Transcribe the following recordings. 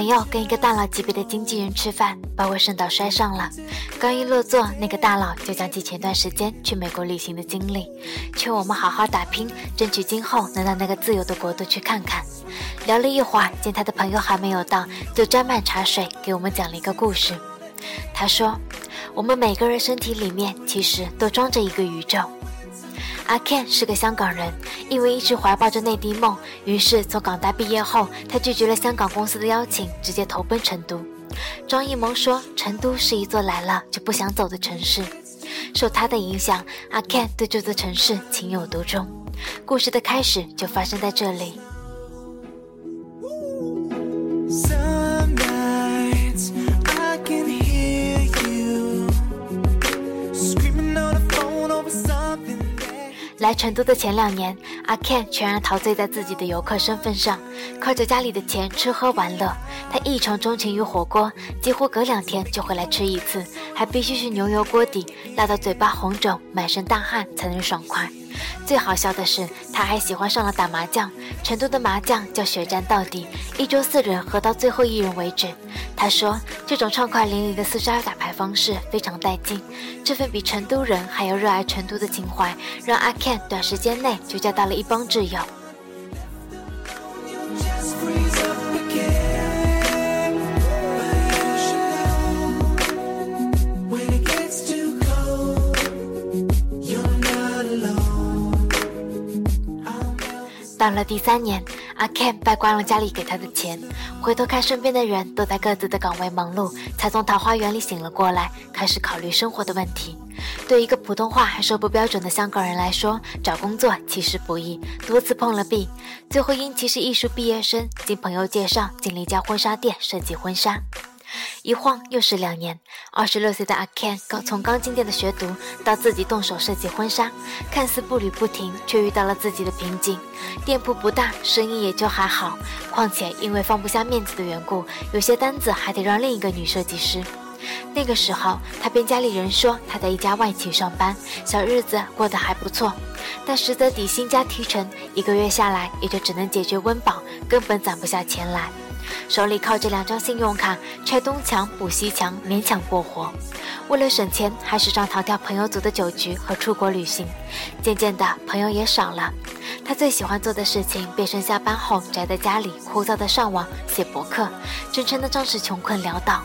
朋友跟一个大佬级别的经纪人吃饭，把我肾道摔上了。刚一落座，那个大佬就讲起前段时间去美国旅行的经历，劝我们好好打拼，争取今后能到那个自由的国度去看看。聊了一会儿，见他的朋友还没有到，就沾满茶水给我们讲了一个故事。他说，我们每个人身体里面其实都装着一个宇宙。阿 Ken 是个香港人，因为一直怀抱着内地梦，于是从港大毕业后，他拒绝了香港公司的邀请，直接投奔成都。张艺谋说，成都是一座来了就不想走的城市。受他的影响，阿 Ken 对这座城市情有独钟。故事的开始就发生在这里。来成都的前两年，阿 Ken 全然陶醉在自己的游客身份上，靠着家里的钱吃喝玩乐。他异常钟情于火锅，几乎隔两天就会来吃一次，还必须是牛油锅底，辣到嘴巴红肿、满身大汗才能爽快。最好笑的是，他还喜欢上了打麻将。成都的麻将叫血战到底，一桌四人喝到最后一人为止。他说，这种畅快淋漓的厮杀打牌方式非常带劲。这份比成都人还要热爱成都的情怀，让阿 Ken 短时间内就交到了一帮挚友。到了第三年，阿 Ken 败光了家里给他的钱，回头看身边的人都在各自的岗位忙碌，才从桃花源里醒了过来，开始考虑生活的问题。对一个普通话还说不标准的香港人来说，找工作其实不易，多次碰了壁，最后因其是艺术毕业生，经朋友介绍进了一家婚纱店设计婚纱。一晃又是两年，二十六岁的阿 Ken 刚从刚进店的学徒到自己动手设计婚纱，看似步履不停，却遇到了自己的瓶颈。店铺不大，生意也就还好，况且因为放不下面子的缘故，有些单子还得让另一个女设计师。那个时候，他骗家里人说他在一家外企上班，小日子过得还不错，但实则底薪加提成，一个月下来也就只能解决温饱，根本攒不下钱来。手里靠着两张信用卡，拆东墙补西墙，勉强过活。为了省钱，还时常逃掉朋友组的酒局和出国旅行。渐渐的，朋友也少了。他最喜欢做的事情，便是下班后宅在家里枯燥的上网、写博客，真称得上是穷困潦倒。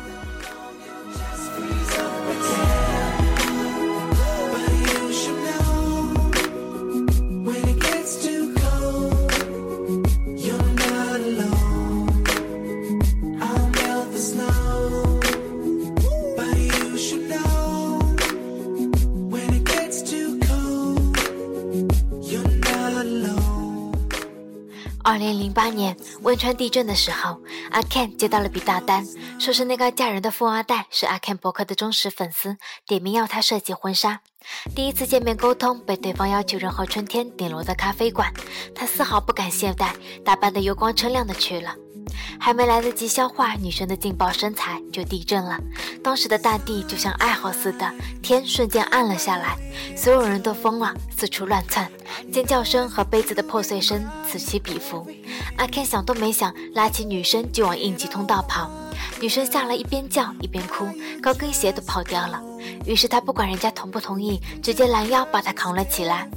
八年汶川地震的时候，阿 Ken 接到了笔大单，说是那个嫁人的富二代是阿 Ken 博客的忠实粉丝，点名要他设计婚纱。第一次见面沟通，被对方要求人和春天顶楼的咖啡馆，他丝毫不敢懈怠，打扮得油光锃亮的去了。还没来得及消化女生的劲爆身材，就地震了。当时的大地就像哀嚎似的，天瞬间暗了下来，所有人都疯了，四处乱窜，尖叫声和杯子的破碎声此起彼伏。阿 Ken 想都没想，拉起女生就往应急通道跑。女生吓了一边叫一边哭，高跟鞋都跑掉了。于是他不管人家同不同意，直接拦腰把她扛了起来。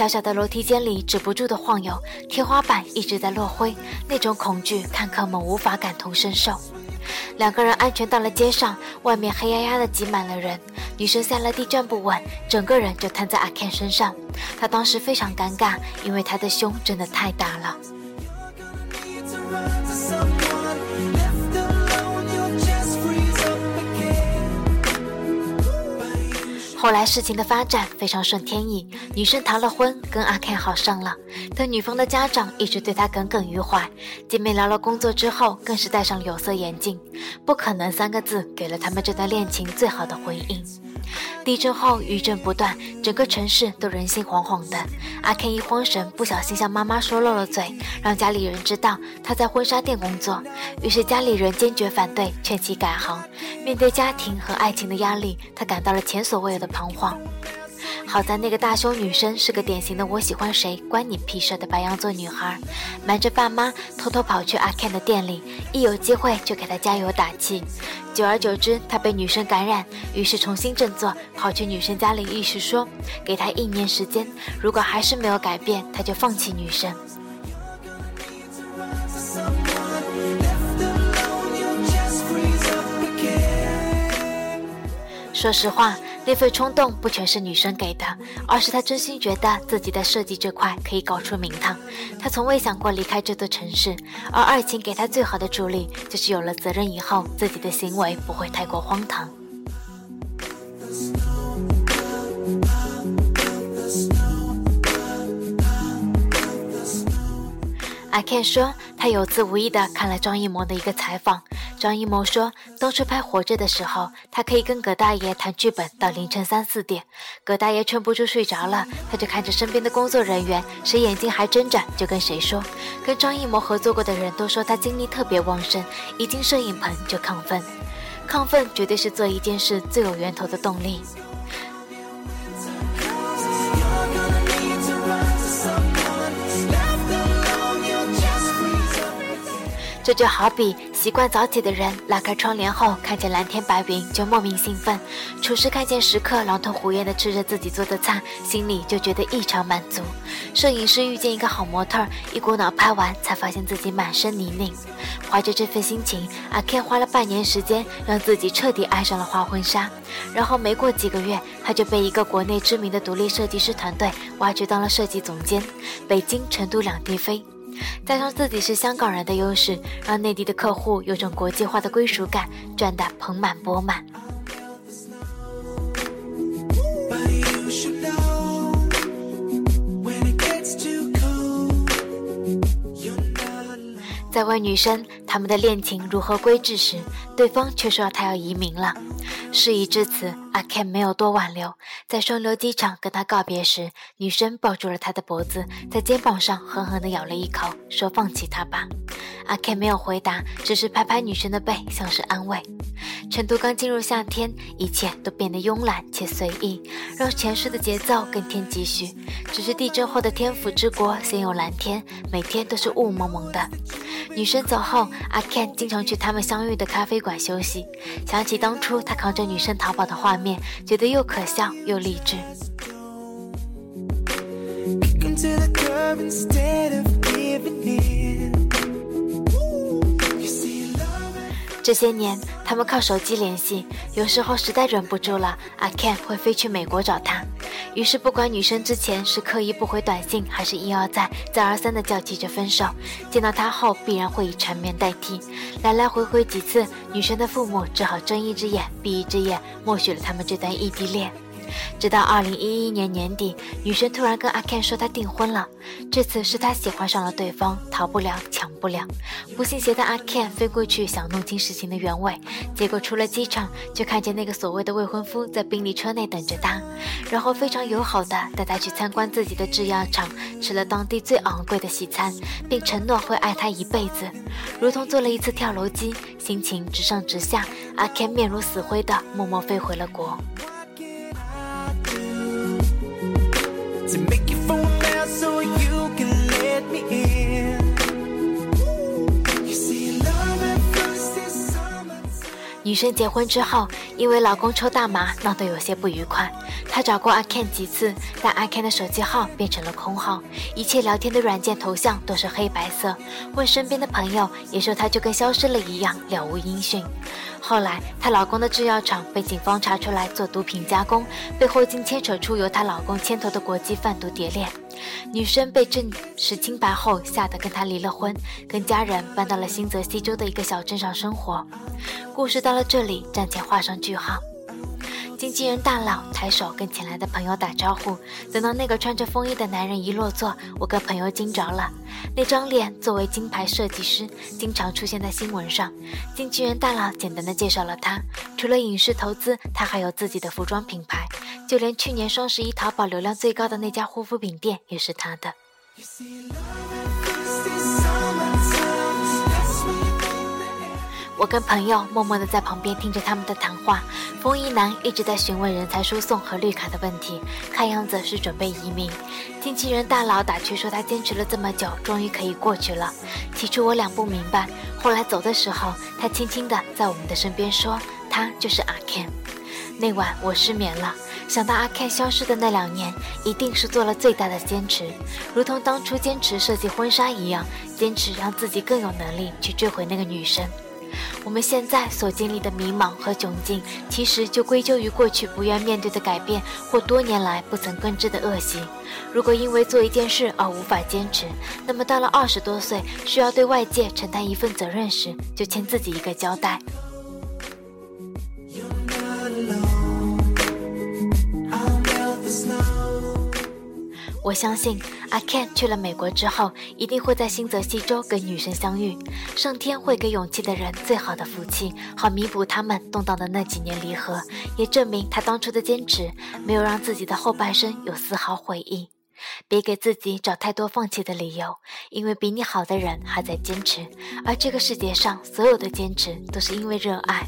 小小的楼梯间里止不住的晃悠，天花板一直在落灰，那种恐惧看客们无法感同身受。两个人安全到了街上，外面黑压压的挤满了人。女生下了地站不稳，整个人就瘫在阿 Ken 身上。他当时非常尴尬，因为他的胸真的太大了。后来事情的发展非常顺天意，女生逃了婚，跟阿 Ken 好上了。但女方的家长一直对她耿耿于怀，见面聊了工作之后，更是戴上了有色眼镜。不可能三个字给了他们这段恋情最好的回应。地震后余震不断，整个城市都人心惶惶的。阿 Ken 一慌神，不小心向妈妈说漏了嘴，让家里人知道他在婚纱店工作。于是家里人坚决反对，劝其改行。面对家庭和爱情的压力，他感到了前所未有的彷徨。好在那个大胸女生是个典型的“我喜欢谁关你屁事”的白羊座女孩，瞒着爸妈偷偷跑去阿 Ken 的店里，一有机会就给他加油打气。久而久之，他被女生感染，于是重新振作，跑去女生家里，意思说给他一年时间，如果还是没有改变，他就放弃女生。说实话，那份冲动不全是女生给的，而是他真心觉得自己在设计这块可以搞出名堂。他从未想过离开这座城市，而爱情给他最好的助力，就是有了责任以后，自己的行为不会太过荒唐。阿 Ken 说，他有次无意的看了张艺谋的一个采访。张艺谋说，当初拍《活着》的时候，他可以跟葛大爷谈剧本到凌晨三四点，葛大爷撑不住睡着了，他就看着身边的工作人员，谁眼睛还睁着就跟谁说。跟张艺谋合作过的人都说他精力特别旺盛，一进摄影棚就亢奋，亢奋绝对是做一件事最有源头的动力。这就好比习惯早起的人拉开窗帘后，看见蓝天白云就莫名兴奋；厨师看见食客狼吞虎咽地吃着自己做的菜，心里就觉得异常满足；摄影师遇见一个好模特，一股脑拍完，才发现自己满身泥泞。怀着这份心情，阿 Ken 花了半年时间，让自己彻底爱上了花婚纱。然后没过几个月，他就被一个国内知名的独立设计师团队挖掘当了设计总监，北京、成都两地飞。加上自己是香港人的优势，让内地的客户有种国际化的归属感，赚得盆满钵满。在问女生他们的恋情如何归置时，对方却说他要移民了。事已至此，阿 Ken 没有多挽留，在双流机场跟他告别时，女生抱住了他的脖子，在肩膀上狠狠地咬了一口，说放弃他吧。阿 Ken 没有回答，只是拍拍女生的背，像是安慰。成都刚进入夏天，一切都变得慵懒且随意，让前世的节奏更添几许。只是地震后的天府之国鲜有蓝天，每天都是雾蒙蒙的。女生走后，阿 Ken 经常去他们相遇的咖啡馆休息。想起当初他扛着女生逃跑的画面，觉得又可笑又励志。这些年，他们靠手机联系，有时候实在忍不住了，阿 Ken 会飞去美国找她。于是，不管女生之前是刻意不回短信，还是一而再、再而三的叫急着分手，见到他后必然会以缠绵代替。来来回回几次，女生的父母只好睁一只眼闭一只眼，默许了他们这段异地恋。直到二零一一年年底，女生突然跟阿 Ken 说她订婚了，这次是她喜欢上了对方，逃不了，抢不了。不信邪的阿 Ken 飞过去想弄清事情的原委，结果出了机场就看见那个所谓的未婚夫在宾利车内等着他，然后非常友好的带他去参观自己的制药厂，吃了当地最昂贵的西餐，并承诺会爱她一辈子，如同做了一次跳楼机，心情直上直下。阿 Ken 面如死灰的默默飞回了国。To make your phone now so you can let me in. You see, love at first is summer. 女生结婚之后，因为老公抽大麻闹得有些不愉快。她找过阿 Ken 几次，但阿 Ken 的手机号变成了空号，一切聊天的软件头像都是黑白色。问身边的朋友，也说他就跟消失了一样，了无音讯。后来，她老公的制药厂被警方查出来做毒品加工，背后竟牵扯出由她老公牵头的国际贩毒蝶恋。女生被证实清白后，吓得跟他离了婚，跟家人搬到了新泽西州的一个小镇上生活。故事到了这里暂且画上句号。经纪人大佬抬手跟前来的朋友打招呼。等到那个穿着风衣的男人一落座，我跟朋友惊着了。那张脸作为金牌设计师，经常出现在新闻上。经纪人大佬简单的介绍了他，除了影视投资，他还有自己的服装品牌，就连去年双十一淘宝流量最高的那家护肤品店也是他的。我跟朋友默默地在旁边听着他们的谈话。风衣男一直在询问人才输送和绿卡的问题，看样子是准备移民。经纪人大佬打趣说他坚持了这么久，终于可以过去了。起初我俩不明白，后来走的时候，他轻轻地在我们的身边说：“他就是阿 Ken。”那晚我失眠了，想到阿 Ken 消失的那两年，一定是做了最大的坚持，如同当初坚持设计婚纱一样，坚持让自己更有能力去追回那个女生。我们现在所经历的迷茫和窘境，其实就归咎于过去不愿面对的改变，或多年来不曾根治的恶习。如果因为做一件事而无法坚持，那么到了二十多岁需要对外界承担一份责任时，就欠自己一个交代。我相信阿 Ken 去了美国之后，一定会在新泽西州跟女神相遇。上天会给勇气的人最好的福气，好弥补他们动荡的那几年离合，也证明他当初的坚持没有让自己的后半生有丝毫悔意。别给自己找太多放弃的理由，因为比你好的人还在坚持，而这个世界上所有的坚持都是因为热爱。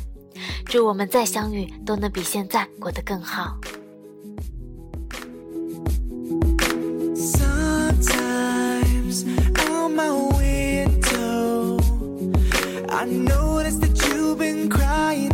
祝我们再相遇都能比现在过得更好。I noticed that you've been crying